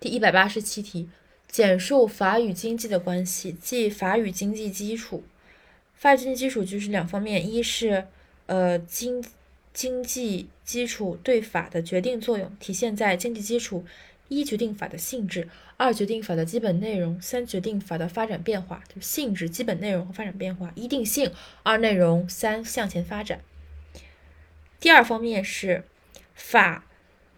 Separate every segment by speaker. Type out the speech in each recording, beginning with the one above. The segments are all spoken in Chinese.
Speaker 1: 第一百八十七题，简述法与经济的关系，即法与经济基础。法与经济基础就是两方面，一是呃经经济基础对法的决定作用，体现在经济基础。一决定法的性质，二决定法的基本内容，三决定法的发展变化。就性质、基本内容和发展变化。一定性，二内容，三向前发展。第二方面是法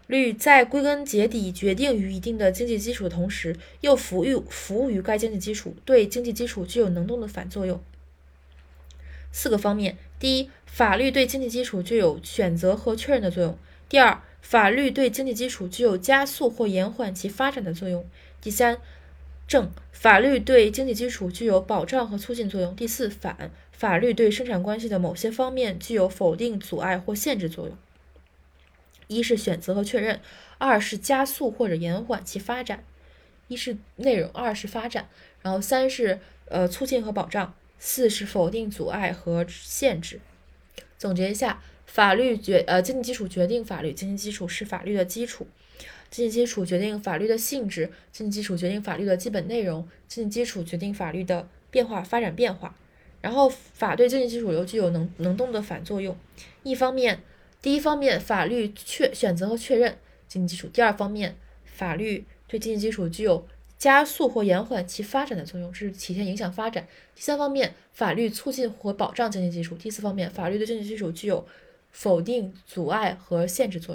Speaker 1: 律在归根结底决定于一定的经济基础的同时，又服务服务于该经济基础，对经济基础具有能动的反作用。四个方面：第一，法律对经济基础具有选择和确认的作用；第二，法律对经济基础具有加速或延缓其发展的作用。第三，正法律对经济基础具有保障和促进作用。第四，反法律对生产关系的某些方面具有否定、阻碍或限制作用。一是选择和确认，二是加速或者延缓其发展。一是内容，二是发展，然后三是呃促进和保障，四是否定、阻碍和限制。总结一下。法律决呃经济基础决定法律，经济基础是法律的基础，经济基础决定法律的性质，经济基础决定法律的基本内容，经济基础决定法律的变化发展变化。然后法对经济基础又具有能能动的反作用。一方面，第一方面法律确选择和确认经济基础；第二方面，法律对经济基础具有加速或延缓其发展的作用，这是体现影响发展。第三方面，法律促进或保障经济基础；第四方面，法律对经济基础具有否定、阻碍和限制作用。